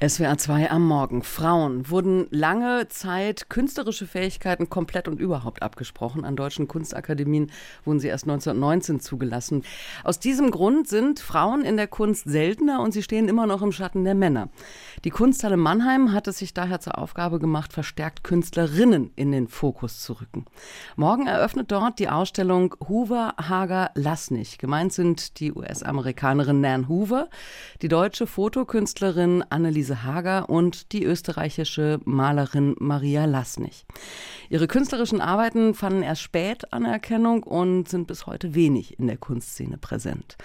SWR 2 am Morgen. Frauen wurden lange Zeit künstlerische Fähigkeiten komplett und überhaupt abgesprochen. An deutschen Kunstakademien wurden sie erst 1919 zugelassen. Aus diesem Grund sind Frauen in der Kunst seltener und sie stehen immer noch im Schatten der Männer. Die Kunsthalle Mannheim hat es sich daher zur Aufgabe gemacht, verstärkt Künstlerinnen in den Fokus zu rücken. Morgen eröffnet dort die Ausstellung Hoover, Hager, Lassnig. Gemeint sind die US-Amerikanerin Nan Hoover, die deutsche Fotokünstlerin Anneliese Hager und die österreichische Malerin Maria Lassnig. Ihre künstlerischen Arbeiten fanden erst spät Anerkennung und sind bis heute wenig in der Kunstszene präsent.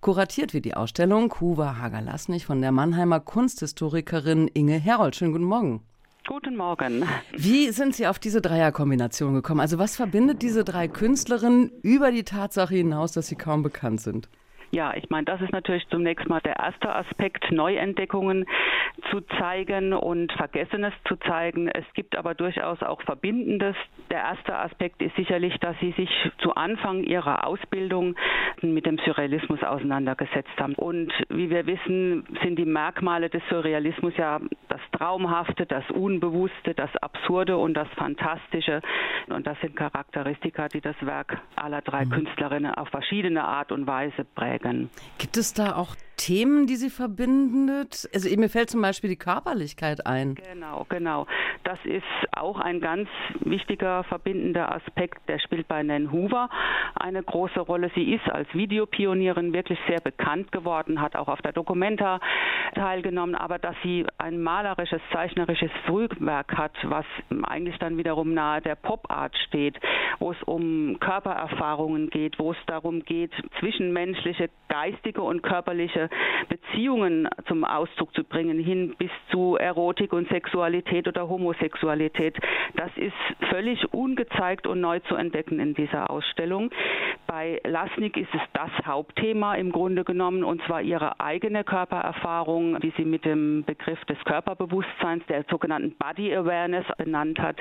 Kuratiert wird die Ausstellung Hoover, Hager, Lassnig von der Mannheimer Kunsthistorikerin Inge Herold. Schönen guten Morgen. Guten Morgen. Wie sind Sie auf diese Dreierkombination gekommen? Also was verbindet diese drei Künstlerinnen über die Tatsache hinaus, dass sie kaum bekannt sind? Ja, ich meine, das ist natürlich zunächst mal der erste Aspekt, Neuentdeckungen zu zeigen und Vergessenes zu zeigen. Es gibt aber durchaus auch Verbindendes. Der erste Aspekt ist sicherlich, dass sie sich zu Anfang ihrer Ausbildung mit dem Surrealismus auseinandergesetzt haben. Und wie wir wissen, sind die Merkmale des Surrealismus ja das Traumhafte, das Unbewusste, das Absurde und das Fantastische. Und das sind Charakteristika, die das Werk aller drei mhm. Künstlerinnen auf verschiedene Art und Weise prägen. Gibt es da auch Themen, die sie verbindet? Also mir fällt zum Beispiel die Körperlichkeit ein. Genau, genau. Das ist auch ein ganz wichtiger verbindender Aspekt. Der spielt bei Nan Hoover eine große Rolle. Sie ist als Videopionierin wirklich sehr bekannt geworden, hat auch auf der Documenta teilgenommen, aber dass sie ein malerisches, zeichnerisches Frühwerk hat, was eigentlich dann wiederum nahe der Pop-Art steht, wo es um Körpererfahrungen geht, wo es darum geht, zwischenmenschliche, geistige und körperliche Beziehungen zum Ausdruck zu bringen, hin bis zu Erotik und Sexualität oder Homosexualität. Das ist völlig ungezeigt und neu zu entdecken in dieser Ausstellung. Bei Lasnik ist es das Hauptthema im Grunde genommen, und zwar ihre eigene Körpererfahrung, wie sie mit dem Begriff des Körperbewusstseins, der sogenannten Body Awareness benannt hat.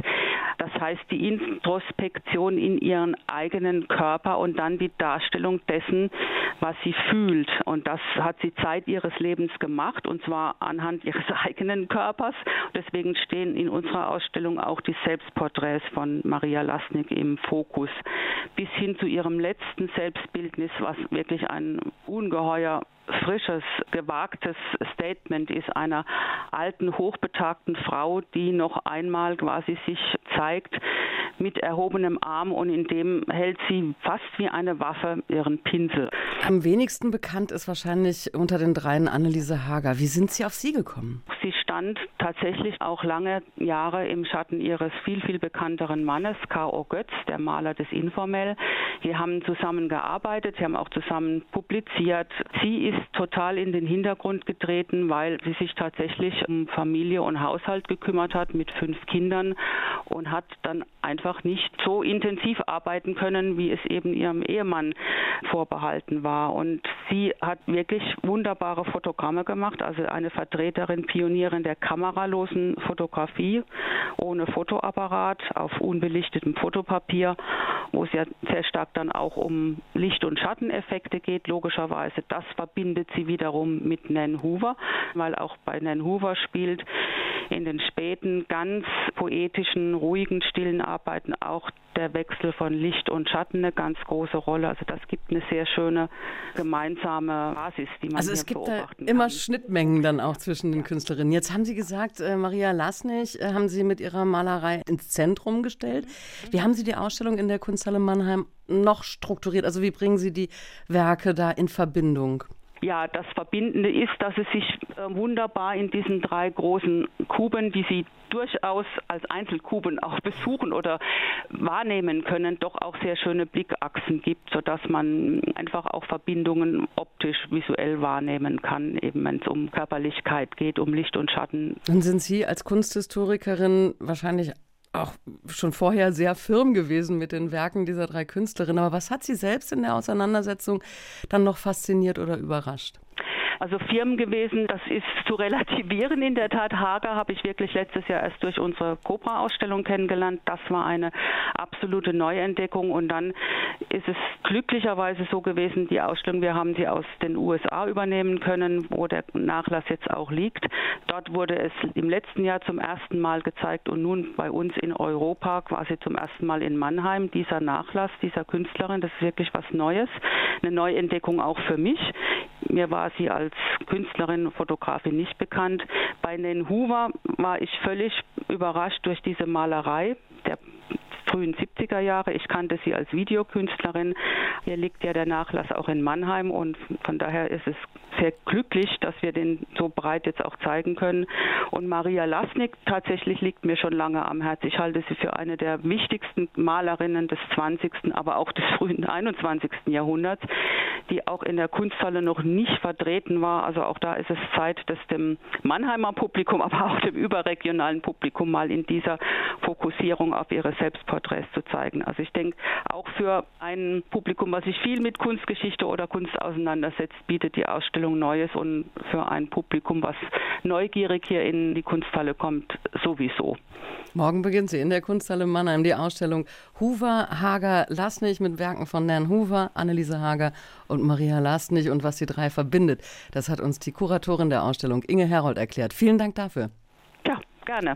Das heißt, die Introspektion in ihren eigenen Körper und dann die Darstellung dessen, was sie fühlt. Und das hat sie Zeit ihres Lebens gemacht und zwar anhand ihres eigenen Körpers. Deswegen stehen in unserer Ausstellung auch die Selbstporträts von Maria Lasnik im Fokus bis hin zu ihrem letzten Selbstbildnis, was wirklich ein ungeheuer frisches, gewagtes Statement ist einer alten, hochbetagten Frau, die noch einmal quasi sich zeigt mit erhobenem Arm und in dem hält sie fast wie eine Waffe ihren Pinsel. Am wenigsten bekannt ist wahrscheinlich unter den dreien Anneliese Hager. Wie sind Sie auf sie gekommen? Sie stand tatsächlich auch lange Jahre im Schatten ihres viel, viel bekannteren Mannes, K.O. Götz, der Maler des Informell. Die haben zusammen gearbeitet, sie haben auch zusammen publiziert. Sie ist total in den Hintergrund getreten, weil sie sich tatsächlich um Familie und Haushalt gekümmert hat mit fünf Kindern und hat dann einfach nicht so intensiv arbeiten können, wie es eben ihrem Ehemann vorbehalten war. Und sie hat wirklich wunderbare Fotogramme gemacht, also eine Vertreterin, Pionierin der kameralosen Fotografie ohne Fotoapparat auf unbelichtetem Fotopapier, wo es ja sehr stark dann auch um Licht- und Schatteneffekte geht, logischerweise. Das verbindet sie wiederum mit Nan Hoover, weil auch bei Nan Hoover spielt in den späten, ganz poetischen, ruhigen, stillen Arbeiten auch der Wechsel von Licht und Schatten eine ganz große Rolle. Also das gibt eine sehr schöne gemeinsame Basis, die man Also es gibt da immer Schnittmengen dann auch zwischen den Künstlerinnen. Jetzt haben Sie gesagt, äh, Maria Lasnig äh, haben Sie mit ihrer Malerei ins Zentrum gestellt. Mhm. Wie haben Sie die Ausstellung in der Kunsthalle Mannheim noch strukturiert? Also wie bringen Sie die Werke da in Verbindung? Ja, das Verbindende ist, dass es sich äh, wunderbar in diesen drei großen Kuben, die Sie durchaus als Einzelkuben auch besuchen oder wahrnehmen können, doch auch sehr schöne Blickachsen gibt, sodass man einfach auch Verbindungen optisch, visuell wahrnehmen kann, eben wenn es um Körperlichkeit geht, um Licht und Schatten. Dann sind Sie als Kunsthistorikerin wahrscheinlich auch schon vorher sehr firm gewesen mit den Werken dieser drei Künstlerinnen. Aber was hat Sie selbst in der Auseinandersetzung dann noch fasziniert oder überrascht? Also Firmen gewesen. Das ist zu relativieren in der Tat. Hager habe ich wirklich letztes Jahr erst durch unsere Cobra-Ausstellung kennengelernt. Das war eine absolute Neuentdeckung und dann ist es glücklicherweise so gewesen, die Ausstellung, wir haben sie aus den USA übernehmen können, wo der Nachlass jetzt auch liegt. Dort wurde es im letzten Jahr zum ersten Mal gezeigt und nun bei uns in Europa quasi zum ersten Mal in Mannheim dieser Nachlass dieser Künstlerin. Das ist wirklich was Neues, eine Neuentdeckung auch für mich. Mir war sie als Künstlerin, Fotografin nicht bekannt. Bei Nen Hoover war ich völlig überrascht durch diese Malerei frühen 70er Jahre. Ich kannte sie als Videokünstlerin. Hier liegt ja der Nachlass auch in Mannheim und von daher ist es sehr glücklich, dass wir den so breit jetzt auch zeigen können. Und Maria Lasnik tatsächlich liegt mir schon lange am Herzen. Ich halte sie für eine der wichtigsten Malerinnen des 20., aber auch des frühen 21. Jahrhunderts, die auch in der Kunsthalle noch nicht vertreten war. Also auch da ist es Zeit, dass dem Mannheimer Publikum, aber auch dem überregionalen Publikum mal in dieser Fokussierung auf ihre Selbstporträts zu zeigen. Also ich denke, auch für ein Publikum, was sich viel mit Kunstgeschichte oder Kunst auseinandersetzt, bietet die Ausstellung Neues und für ein Publikum, was neugierig hier in die Kunsthalle kommt, sowieso. Morgen beginnt sie in der Kunsthalle Mannheim die Ausstellung Hoover, Hager, Lasnig mit Werken von Nan Hoover, Anneliese Hager und Maria Lasnig und was die drei verbindet. Das hat uns die Kuratorin der Ausstellung Inge Herold erklärt. Vielen Dank dafür. Ja, gerne.